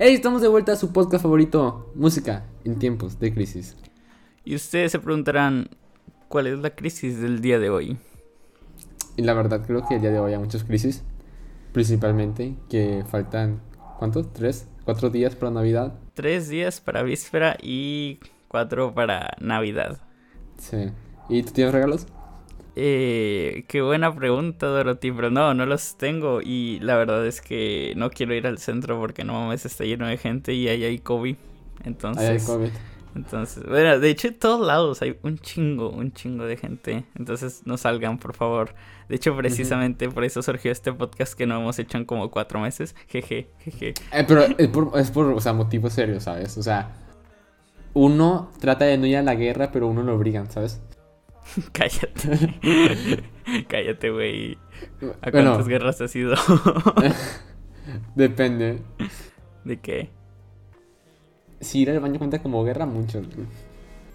Hey, estamos de vuelta a su podcast favorito, música en tiempos de crisis. Y ustedes se preguntarán, ¿cuál es la crisis del día de hoy? Y la verdad creo que el día de hoy hay muchas crisis, principalmente que faltan, ¿cuántos? ¿Tres? ¿Cuatro días para Navidad? Tres días para víspera y cuatro para Navidad. Sí. ¿Y tú tienes regalos? Eh, qué buena pregunta, Dorothy, pero no, no los tengo y la verdad es que no quiero ir al centro porque no mames, está lleno de gente y ahí hay COVID. Entonces, Ahí hay COVID. entonces, bueno, de hecho en todos lados hay un chingo, un chingo de gente. Entonces no salgan, por favor. De hecho, precisamente por eso surgió este podcast que no hemos hecho en como cuatro meses. Jeje, jeje. Eh, pero es por, es por, o sea, motivos serios, ¿sabes? O sea, uno trata de no ir a la guerra, pero uno lo obligan, ¿sabes? Cállate. Cállate, güey. ¿A Bueno. cuántas guerras has ido? Depende. ¿De qué? Si ir al baño cuenta como guerra, mucho.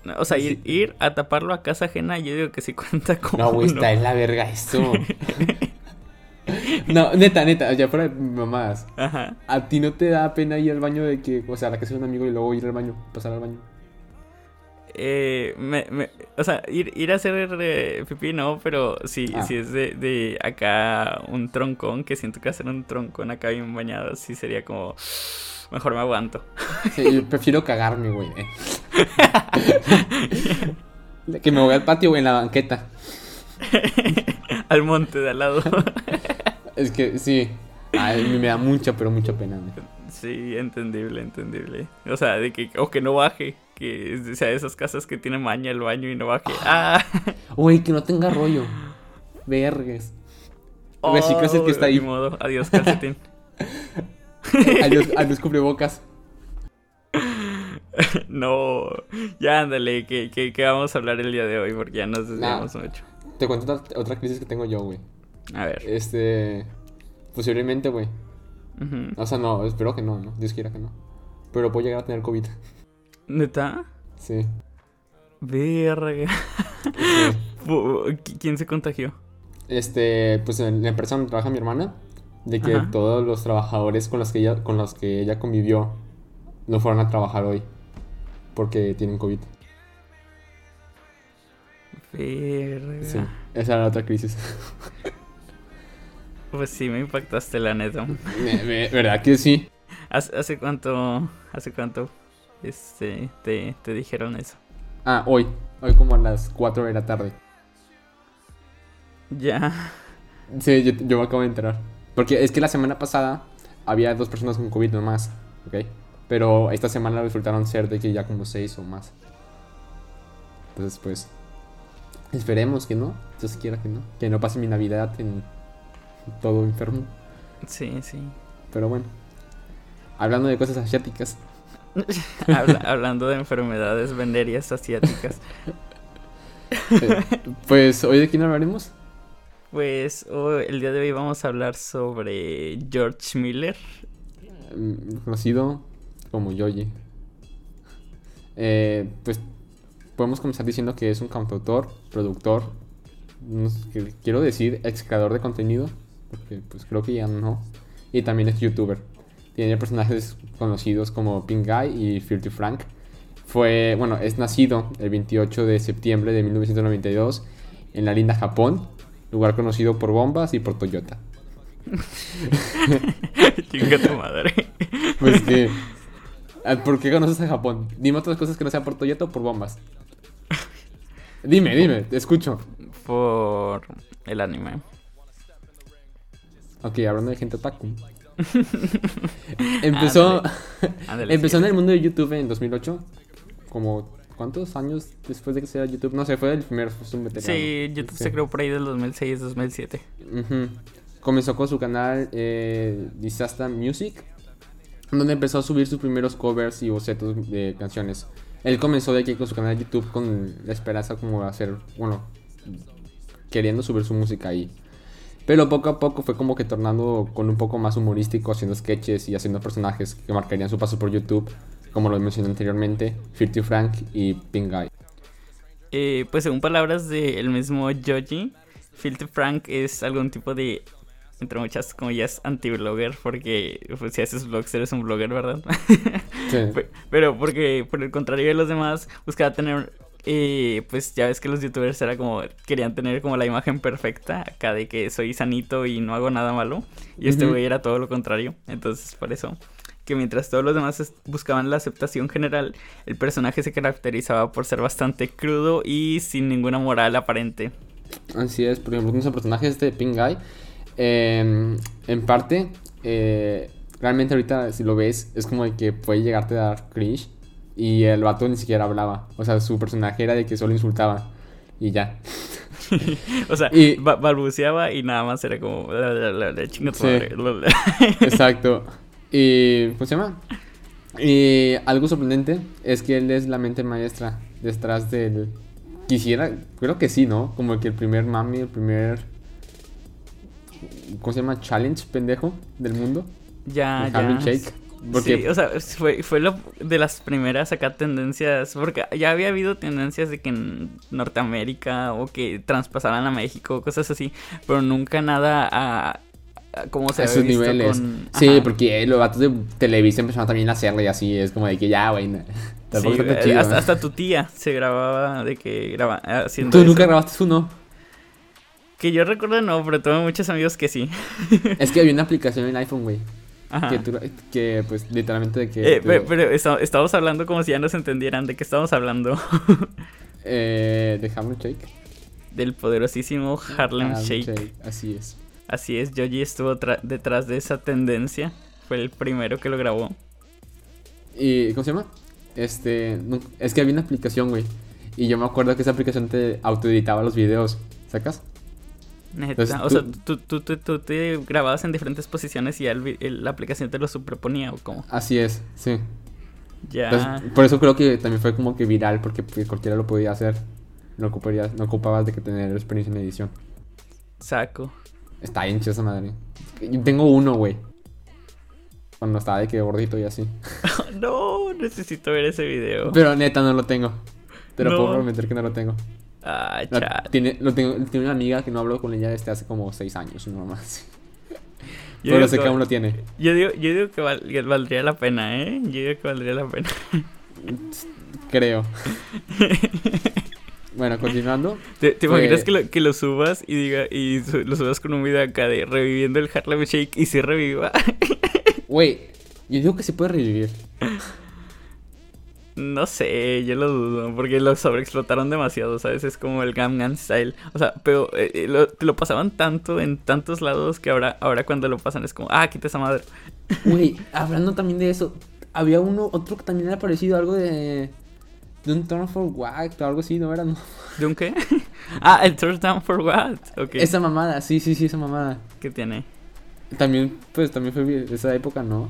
No, O sea, ir, ir a taparlo a casa ajena, yo digo que sí cuenta como. No, güey, está en la verga esto. No, neta, neta, ya fuera de mamás. Ajá. ¿A ti no te da pena ir al baño de que, o sea, a la casa de un amigo y luego ir al baño, pasar al baño? Eh, me, me- o sea, ir, ir a hacer eh, pipí no, pero si, Ah. si es de, de acá un troncón, que siento que hacer un troncón acá bien bañado, sí sería como. Mejor me aguanto. Sí, prefiero cagarme, güey. eh. que me voy al patio, güey, en la banqueta. Al monte de al lado. Es que, sí. Ay, me da mucha, pero mucha pena. güey. sí, entendible, entendible. O sea, de que, o que no baje. Que sea de esas casas que tiene maña el baño y no baje. ¡Ah! Güey, que no tenga rollo. Reciclas el que está ahí. Oh, modo. Adiós, calcetín. Adiós, adiós cubrebocas. no. Ya ándale, que, que, que vamos a hablar el día de hoy porque ya nos desviamos mucho. Te cuento otra, otra crisis que tengo yo, güey. A ver. Este. Posiblemente, güey. O sea, no, espero que no, ¿no? Dios quiera que no. Pero puedo llegar a tener COVID. ¿Neta? Sí. Verga. Sí. Pu- ¿qui- ¿Quién se contagió? Este, pues en la empresa donde trabaja mi hermana, de que Ajá. todos los trabajadores con los que ella, con los que ella convivió no fueron a trabajar hoy. Porque tienen COVID. Verga. Sí. Esa era la otra crisis. Pues sí, me impactaste la neta. ¿Verdad que sí? ¿Hace, hace cuánto, hace cuánto, este, te, te dijeron eso? Ah, hoy. Hoy como a las 4 de la tarde. Ya. Sí, yo, yo me acabo de enterar. Porque es que la semana pasada había dos personas con COVID nomás, ¿ok? Pero esta semana resultaron ser de que ya como seis o más. Entonces, pues, esperemos que no. Dios quiera que no. Que no pase mi Navidad en todo enfermo. Sí, sí. Pero bueno. Hablando de cosas asiáticas. Habla- hablando de enfermedades venéreas asiáticas. pues, ¿hoy de quién hablaremos? Pues hoy- el día de hoy vamos a hablar sobre George Miller. Mm, Conocido como Yoyi. Eh, pues podemos comenzar diciendo que es un cantautor, productor, quiero decir ex creador de contenido, porque pues creo que ya no, y también es youtuber. Tiene personajes conocidos como Pink Guy y Filthy Frank. Fue, bueno, es nacido el 28 de septiembre de 1992 en la linda Japón, lugar conocido por bombas y por Toyota. Chinga tu madre. Pues que. ah, ¿Por qué conoces a Japón? Dime otras cosas que no sean por Toyota o por bombas. Dime, dime, te escucho. Por el anime. Ok, hablando de gente otaku. empezó Ándale, empezó en sigue. el mundo de YouTube en 2008. Como, ¿cuántos años después de que sea YouTube? No sé, fue el primer. Sí, YouTube Sí. se creó por ahí del 2006, 2007. Ujú. Comenzó con su canal eh, Disaster Music, donde empezó a subir sus primeros covers y bocetos de canciones. Él comenzó de aquí con su canal de YouTube con la esperanza como de hacer, bueno, queriendo subir su música ahí. Pero poco a poco fue como que tornando con un poco más humorístico, haciendo sketches y haciendo personajes que marcarían su paso por YouTube, como lo mencioné anteriormente, Filthy Frank y Pink Guy. Eh, pues según palabras del mismo Joji, Filthy Frank es algún tipo de entre muchas comillas, anti-blogger, porque pues, si haces vlogs eres un blogger, ¿verdad? Sí. Pero porque, por el contrario de los demás, buscaba tener pues ya ves que los youtubers era como querían tener como la imagen perfecta acá de que soy sanito y no hago nada malo. Y este güey era todo lo contrario. Entonces por eso que mientras todos los demás buscaban la aceptación general el personaje se caracterizaba por ser bastante crudo y sin ninguna moral aparente. Así es, por ejemplo, personaje este Pink Guy, eh, en parte, eh, realmente ahorita si lo ves, es como de que puede llegarte a dar cringe y el vato ni siquiera hablaba. O sea, su personaje era de que solo insultaba y ya. o sea Y- ba- balbuceaba y nada más era como. Exacto. Y, ¿cómo se llama? Y algo sorprendente es que él es la mente maestra detrás del... Quisiera, creo que sí, ¿no? Como que el primer mami, el primer... ¿Cómo se llama? Challenge pendejo del mundo. ya el ya Shake. Porque Sí, o sea, fue, fue lo de las primeras acá tendencias, porque ya había habido tendencias de que en Norteamérica o que traspasaran a México, cosas así, pero nunca nada a, a cómo se a había visto niveles. con- Sí, porque los vatos de Televisa empezaron también a hacerlo y así. Es como de que ya, güey. Tampoco Sí, está eh, chido. hasta, hasta tu tía se grababa de que graba haciendo Tú eso. nunca grabaste uno. Que yo recuerdo no, pero tuve muchos amigos que sí. es que había una aplicación en iPhone, güey. Ajá. Que, tú- que, pues, literalmente de que... Eh, tú- pero, esta- estábamos hablando como si ya nos entendieran de qué estamos hablando. eh, de Harlem Shake. Del poderosísimo Harlem Harlem Shake. Así es. Así es, Joji estuvo detrás de esa tendencia. Fue el primero que lo grabó. ¿Y cómo se llama? Este... no- es que había una aplicación, güey. Y yo me acuerdo que esa aplicación te autoeditaba los videos. ¿Sacas? Entonces, o sea, tú, tú, tú, tú te grababas en diferentes posiciones y el el- la aplicación te lo superponía o como. Así es, sí. Ya. Entonces, por eso creo que también fue como que viral, porque pues, cualquiera lo podía hacer. No, ocuparías, no ocupabas de que tener experiencia en edición. Saco. Está bien chida esa madre. Yo tengo uno, güey. Cuando estaba de que gordito y así. no, necesito ver ese video. Pero neta no lo tengo. Te lo No. puedo prometer que no lo tengo. Ah, chat. tiene, lo tengo. Tiene una amiga que no hablo con ella desde hace como seis años, no más. Yo Pero sé que aún lo tiene. Yo digo, yo digo que, val- que valdría la pena, ¿eh? Yo digo que valdría la pena. Creo. bueno, continuando. ¿Te, te Fue- imaginas que lo, que lo subas y diga y su- lo subas con un video acá de reviviendo el Harlem Shake y si reviva? Güey, yo digo que se puede revivir. No sé, yo lo dudo, porque lo sobreexplotaron demasiado, ¿sabes? Es como el Gangnam Style. O sea, pero eh, eh, lo, te lo pasaban tanto en tantos lados que ahora, ahora cuando lo pasan es como, ah, quita esa madre. Güey, hablando también de eso, había uno, otro que también era parecido, algo de. De un Turn for What o algo así, ¿no era? No. ¿De un qué? ah, el Turn Down for What. Ok. Esa mamada, sí, sí, sí, esa mamada. ¿Qué tiene? También, pues, también fue esa época, ¿no?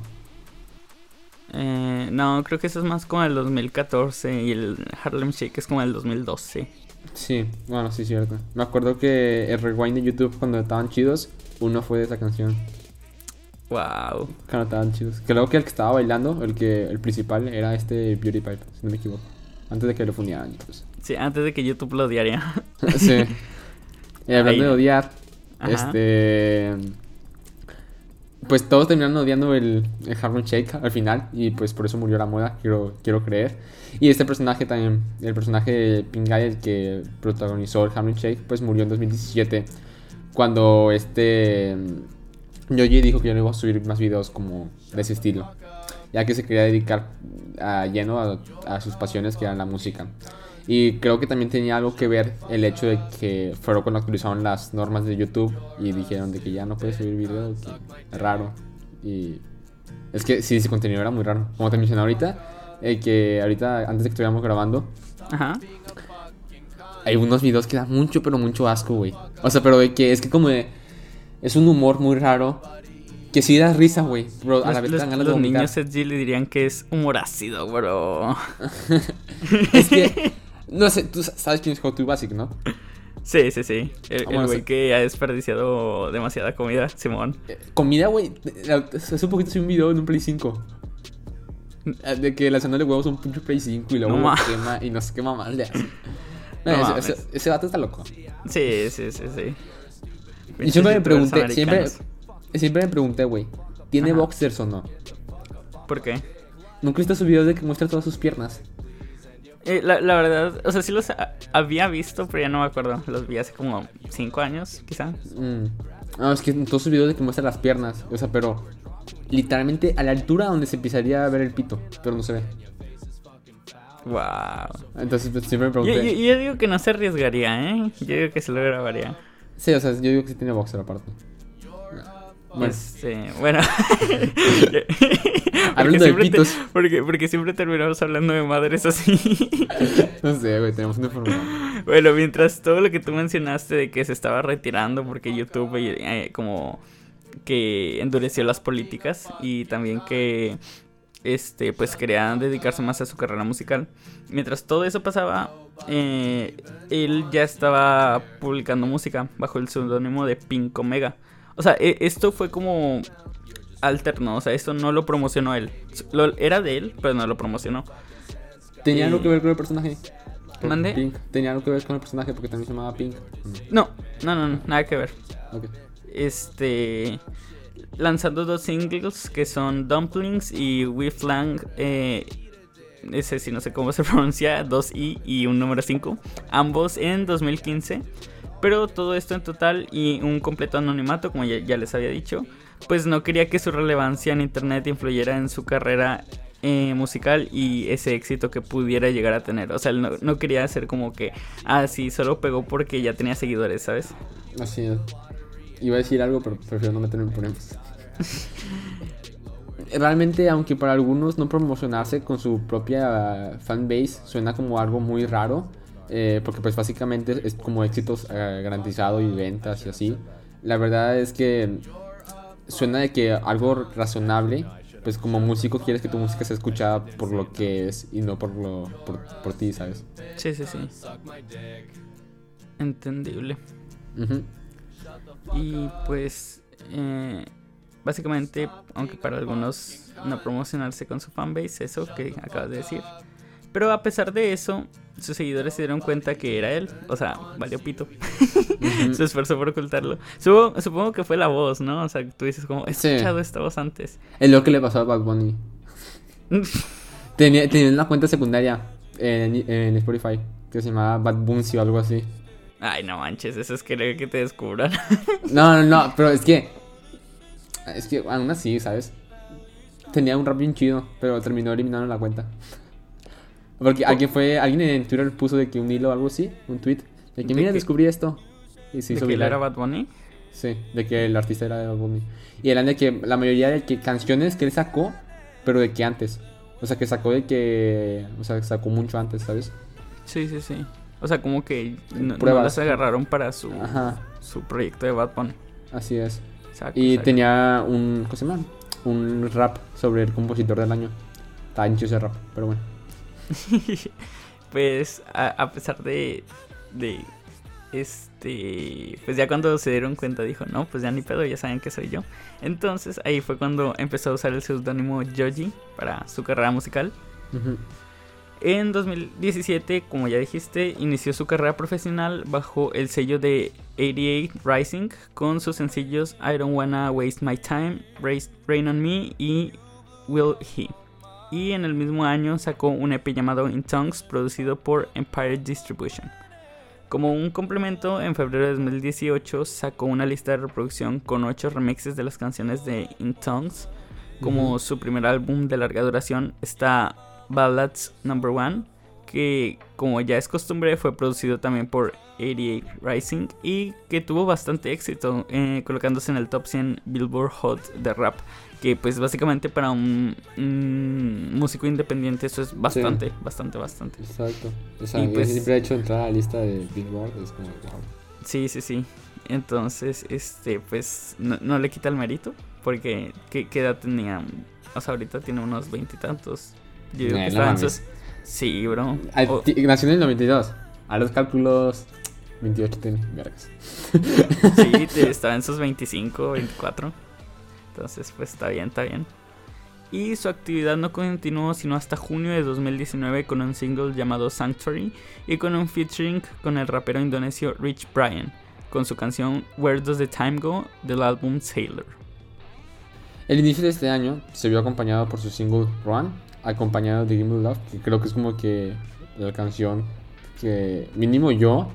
Eh, no, creo que eso es más como el 2014 y el Harlem Shake es como el 2012. Sí, bueno, sí, cierto. Me acuerdo que el rewind de YouTube cuando estaban chidos, uno fue de esa canción. Wow. Cuando estaban chidos. Creo que el que estaba bailando, el que el principal, era este Beauty Pipe, si no me equivoco. Antes de que lo fundieran, pues. Sí, antes de que YouTube lo odiaría. sí. Y hablando Ahí- de odiar, Ajá. este. Pues todos terminaron odiando el, el Harlem Shake al final. Y pues por eso murió la moda, quiero, quiero creer. Y este personaje también, el personaje de Pingay, el que protagonizó el Harlem Shake, pues murió en 2017. Cuando este. Yoji dijo que ya no iba a subir más videos como de ese estilo. Ya que se quería dedicar a lleno a, a sus pasiones que eran la música. Y creo que también tenía algo que ver el hecho de que fueron cuando actualizaron las normas de YouTube y dijeron de que ya no puedes subir videos, que es raro. Y es que sí, ese contenido era muy raro. Como te mencioné ahorita, eh, que ahorita antes de que estuviéramos grabando, Ajá. hay unos videos que dan mucho, pero mucho asco, güey. O sea, pero de que es que como de, es un humor muy raro que sí da risa, güey. Pero a la Los, vez los- ganas de los vomitar. niños le dirían que es humor ácido, bro. Es que, no sé, tú sabes quién es How to Basic, ¿no? Sí, sí, sí. El el Vamos a güey que ha desperdiciado demasiada comida, Simón. Eh, Comida, güey. Hace un poquito subí un video en un Play 5. Eh, De que lanzándole huevos a un pinche Play 5 y luego No quema y no sé qué mamá le hace. No No, ese, ese, ese vato está loco. Sí, sí, sí, sí. Y siempre me pregunté, siempre, siempre me pregunté, güey, ¿tiene Ajá. boxers o no? ¿Por qué? ¿Nunca viste sus videos de que muestra todas sus piernas? Eh, la, la verdad, o sea, sí los ha- había visto, pero ya no me acuerdo. Los vi hace como 5 años, quizá. Mm. No, es que en todos sus videos de que muestra las piernas, o sea, pero literalmente a la altura donde se empezaría a ver el pito, pero no se ve. Wow. Entonces pues, siempre me Yo, pregunté. yo- yo digo que no se arriesgaría, ¿eh? Yo digo que se lo grabaría. Sí, o sea, yo digo que sí tiene boxer aparte. Bueno, Este, bueno. Hablando de siempre te- pitos. porque, porque siempre terminamos hablando de madres así. no sé, güey, tenemos una información. bueno, mientras todo lo que tú mencionaste de que se estaba retirando porque YouTube eh, como que endureció las políticas y también que este pues quería dedicarse más a su carrera musical. Mientras todo eso pasaba, eh, él ya estaba publicando música bajo el seudónimo de Pink Omega. O sea, e- esto fue como alterno, o sea, esto no lo promocionó él. Lo- era de él, pero no lo promocionó. ¿Tenía algo que ver con el personaje? Por ¿Mande? Pink. ¿Tenía algo que ver con el personaje porque también se llamaba Pink? No, no, no, no, nada que ver. Ok. este lanzando dos singles que son Dumplings y We Flang eh, ese sí no sé cómo se pronuncia 2i y un número 5 ambos en 2015 pero todo esto en total y un completo anonimato como ya, ya les había dicho pues no quería que su relevancia en internet influyera en su carrera eh, musical y ese éxito que pudiera llegar a tener o sea él no, no quería hacer como que ah sí solo pegó porque ya tenía seguidores sabes Así es. Iba a decir algo, pero prefiero no meterme en problemas. Realmente, aunque para algunos no promocionarse con su propia fanbase suena como algo muy raro, eh, porque pues básicamente es como éxitos eh, garantizado y ventas y así. La verdad es que suena de que algo razonable, pues como músico quieres que tu música sea escuchada por lo que es y no por lo por, por ti, ¿sabes? Sí, sí, sí. Entendible. Ujú. Y pues, eh, básicamente, aunque para algunos no promocionarse con su fanbase, eso que acabas de decir. Pero a pesar de eso, sus seguidores se dieron cuenta que era él. O sea, valió pito. Ujú. Se esforzó por ocultarlo. Supongo, supongo que fue la voz, ¿no? O sea, tú dices como, he Sí. escuchado esta voz antes. Es lo que le pasó a Bad Bunny. Tenía, tenía una cuenta secundaria en, en Spotify que se llamaba Bad Buncy o algo así. Ay, no manches, eso es querer que te descubran. No, no, no, pero es que. Es que aún así, ¿sabes? Tenía un rap bien chido, pero terminó eliminando la cuenta. Porque alguien fue. Alguien en Twitter puso de que un hilo o algo así, un tweet. De que ¿De mira, descubrí esto. Y se ¿De hizo que viral. era Bad Bunny? Sí, de que el artista era de Bad Bunny. Y eran de que la mayoría de que canciones que él sacó, pero de que antes. O sea, que sacó de que. O sea, sacó mucho antes, ¿sabes? Sí, sí, sí. O sea, como que no, no las agarraron para su, Ajá, su proyecto de Bad Bunny. así es. Exacto, Y exacto. tenía un. ¿Cómo se llama? Un rap sobre el compositor del año. Está ancho ese rap, pero bueno. pues a, a pesar de, de este pues ya cuando se dieron cuenta dijo no pues ya ni pedo ya saben que soy yo entonces ahí fue cuando empezó a usar el seudónimo Joji para su carrera musical. En 2017 como ya dijiste inició su carrera profesional bajo el sello de 88 Rising con sus sencillos I Don't Wanna Waste My Time Rain on Me y Will He y en el mismo año sacó un EP llamado In Tongues producido por Empire Distribution. Como un complemento, en febrero de 2018 sacó una lista de reproducción con 8 remixes de las canciones de In Tongues. Como su primer álbum de larga duración está Ballads Number One, que como ya es costumbre fue producido también por 88 Rising y que tuvo bastante éxito, eh, colocándose en el top 100 Billboard Hot de rap que pues básicamente para un, un músico independiente eso es bastante, bastante, bastante. Exacto. O sea, Y pues- siempre ha hecho entrar a la lista de Billboard. Es como. wow. Sí, sí, sí. Entonces, este, pues no, no le quita el mérito porque ¿qué, qué edad tenía? O sea, ahorita tiene unos veintitantos. Yo digo Nah, que no estaba en sus... Sí, bro. Ah, O- ti- Nació en el 92. A los cálculos. 28 tiene. Vergas. Sí, estaba en sus 25, 24. Entonces, pues está bien, está bien. Y su actividad no continuó sino hasta junio de 2019 con un single llamado Sanctuary y con un featuring con el rapero indonesio Rich Brian, con su canción Where Does the Time Go del álbum Sailor. El inicio de este año se vio acompañado por su single Run, acompañado de Give Me Love, que creo que es como que la canción que mínimo yo,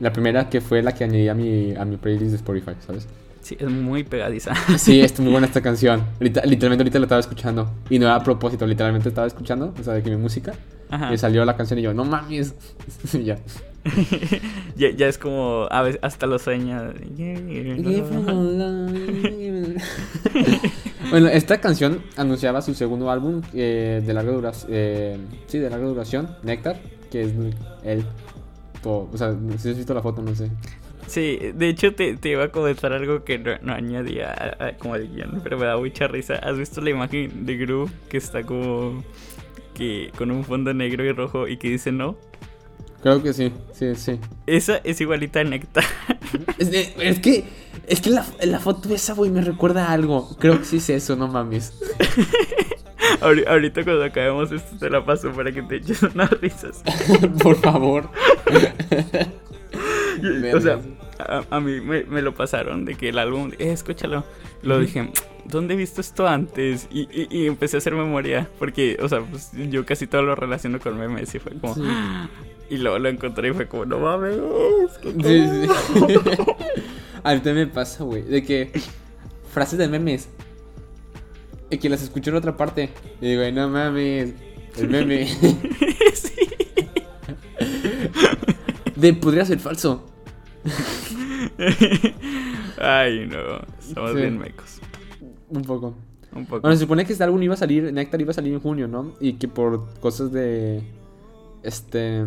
la primera que fue la que añadí a mi, a mi playlist de Spotify, ¿sabes? Sí, es muy pegadiza. Sí, está muy buena esta canción. Literalmente ahorita la estaba escuchando. Y no era a propósito, literalmente estaba escuchando, o sea, de que mi música. Ajá. Me salió la canción y yo, no mames. Y ya. ya, ya es como, a veces hasta lo sueña. Bueno, esta canción anunciaba su segundo álbum eh, de larga duración. sí, de larga duración, Nectar, que es todo- o sea, si has visto la foto, no sé. Sí, de hecho te, te iba a comentar algo que no, no añadía a- a- como guion, pero me da mucha risa. ¿Has visto la imagen de Gru que está como que con un fondo negro y rojo y que dice no? Creo que sí, sí, sí. Esa es igualita a Nectar. Es, de- es que, es que la, la foto esa, güey, me recuerda a algo. Creo que sí es eso, no mames. Ahori- Ahorita cuando acabemos esto te la paso para que te eches unas risas. Por favor. Y, o sea, a, a mí me, me lo pasaron de que el álbum, eh, escúchalo. Lo dije, ¿dónde he visto esto antes? Y, y- y empecé a hacer memoria, porque, o sea, pues yo casi todo lo relaciono con memes y fue como... Sí. Y luego lo encontré y fue como, no mames. ¿qué Sí, tal?". sí. A mí también me pasa, güey. De que frases de memes. Y que las escucho en otra parte. Y digo, "Ay, no mames. El meme. sí. De podría ser falso. Ay, no. Estamos Sí. bien mecos. Un poco. Un poco. Bueno, se supone que este álbum iba a salir, Nectar iba a salir en junio, ¿no? Y que por cosas de. Este.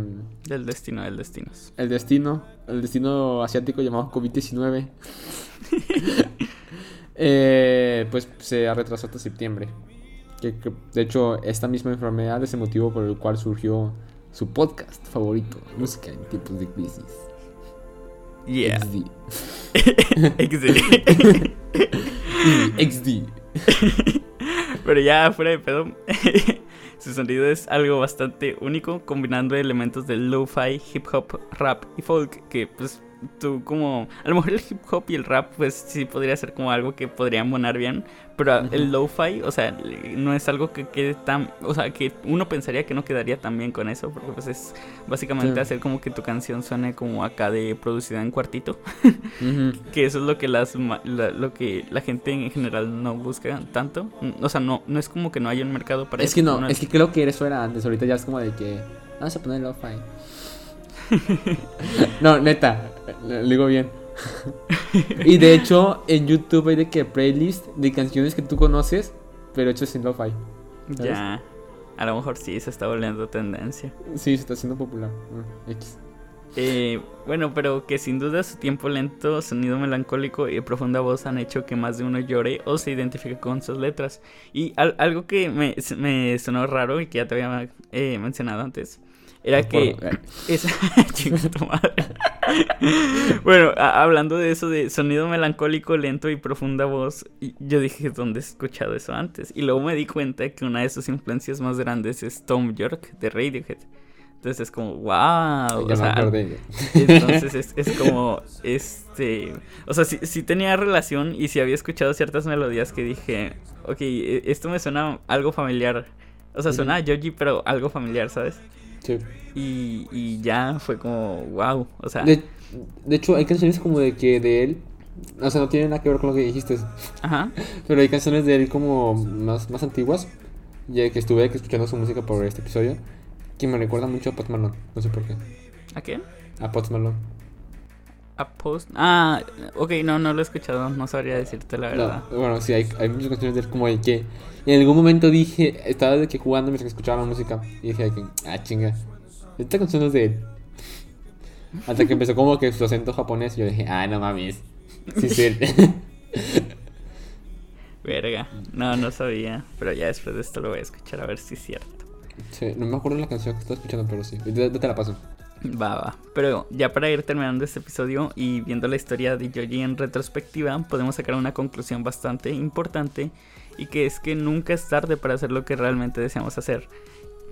Del destino, del destino. El destino. El destino asiático llamado COVID-19. eh, pues se ha retrasado hasta septiembre. Que, que, de hecho, esta misma enfermedad es el motivo por el cual surgió su podcast favorito, Música en tiempos de crisis. Yeah. XD. XD. XD. Pero ya fuera de pedo, su sonido es algo bastante único, combinando elementos del lo-fi, hip hop, rap y folk, que pues tú como... A lo mejor el hip hop y el rap pues sí podría ser como algo que podrían monar bien, pero Ujú. el lo-fi, o sea, no es algo que quede tan... O sea, que uno pensaría que no quedaría tan bien con eso, porque pues es básicamente Sí. hacer como que tu canción suene como acá de producida en cuartito. Ujú. Que eso es lo que las la, lo que la gente en general no busca tanto. O sea, no, no es como que no haya un mercado para Es eso. que no, es que creo que eso era antes. Ahorita ya es como de que. Vamos a poner lo-fi. No, neta, lo digo bien. y de hecho, en YouTube hay de que playlist de canciones que tú conoces, pero hechas en lo-fi. Ya. A lo mejor sí se está volviendo tendencia. Sí, se está haciendo popular. Ah, X. Eh, bueno, pero que sin duda su tiempo lento, sonido melancólico y profunda voz han hecho que más de uno llore o se identifique con sus letras. Y al- algo que me, me sonó raro y que ya te había eh, mencionado antes, era que... Por- Es... Chinga tu madre. bueno, hablando de eso de sonido melancólico, lento y profunda voz, yo dije, ¿dónde he escuchado eso antes? Y luego me di cuenta que una de sus influencias más grandes es Tom York de Radiohead. Entonces es como, wow. ya o sea, entonces es, es como, este, o sea, sí, sí tenía relación y sí había escuchado ciertas melodías que dije, ok, e- esto me suena algo familiar. O sea, suena a Yoji, pero algo familiar, ¿sabes? Sí. Y, y ya fue como, wow, o sea, De, de hecho, hay canciones como de que de él. O sea, no tiene nada que ver con lo que dijiste. ajá, Pero hay canciones de él como más, más antiguas. Ya que estuve escuchando su música por este episodio. Que me recuerda mucho a Malone. No sé por qué. ¿a qué? A Malone. A Post, ah, ok, no, no lo he escuchado, no sabría decirte la verdad. No, bueno, sí, hay, hay muchas canciones de él como de que en algún momento dije, estaba de que jugando mientras que escuchaba la música y dije de que, ah, chinga, esta canción es de él. Hasta que empezó como que su acento japonés y yo dije, ah, no mames. Sí, sí. Verga, no, no sabía, pero ya después de esto lo voy a escuchar a ver si es cierto. sí, no me acuerdo la canción que estaba escuchando, pero sí. Te, te la paso. Va, va. Pero ya para ir terminando este episodio y viendo la historia de Yoji en retrospectiva, podemos sacar una conclusión bastante importante y que es que nunca es tarde para hacer lo que realmente deseamos hacer.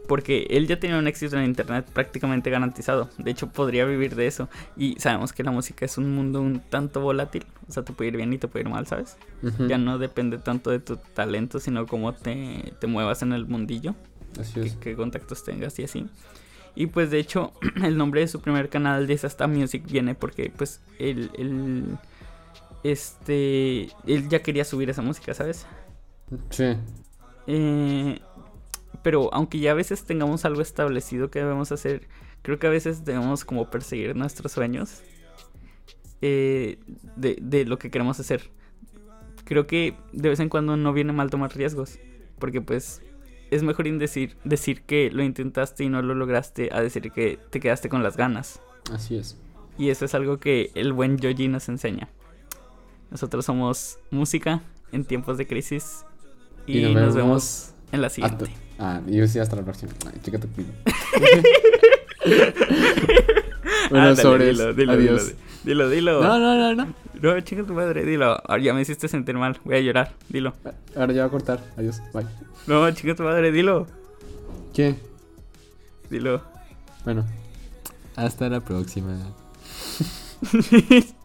porque él ya tenía un éxito en internet prácticamente garantizado. De hecho, podría vivir de eso. Y sabemos que la música es un mundo un tanto volátil. O sea, te puede ir bien y te puede ir mal, ¿sabes? Ya no depende tanto de tu talento, sino cómo te, te muevas en el mundillo. Así es. qué contactos tengas y así. Y pues de hecho, el nombre de su primer canal de Sasta Music viene porque pues él, él, este, él ya quería subir esa música, ¿sabes? Sí. Eh, pero aunque ya a veces tengamos algo establecido que debemos hacer, creo que a veces debemos como perseguir nuestros sueños eh, de, de lo que queremos hacer. Creo que de vez en cuando no viene mal tomar riesgos, porque pues es mejor decir, decir que lo intentaste y no lo lograste a decir que te quedaste con las ganas. Así es. Y eso es algo que el buen Yoji nos enseña. Nosotros somos música en tiempos de crisis y, nos, vemos en la hasta- siguiente. Ah, yo decía hasta la próxima. Ay, chica bueno, Ándale, sobres. Dilo, dilo, Adiós. dilo, dilo. dilo. No, no, no, no. No, chinga tu madre, dilo. Ahora ya me hiciste sentir mal. Voy a llorar. Dilo. Ahora ya va a cortar. Adiós. Bye. No, chinga tu madre, dilo. ¿Qué? Dilo. Bueno. Hasta la próxima.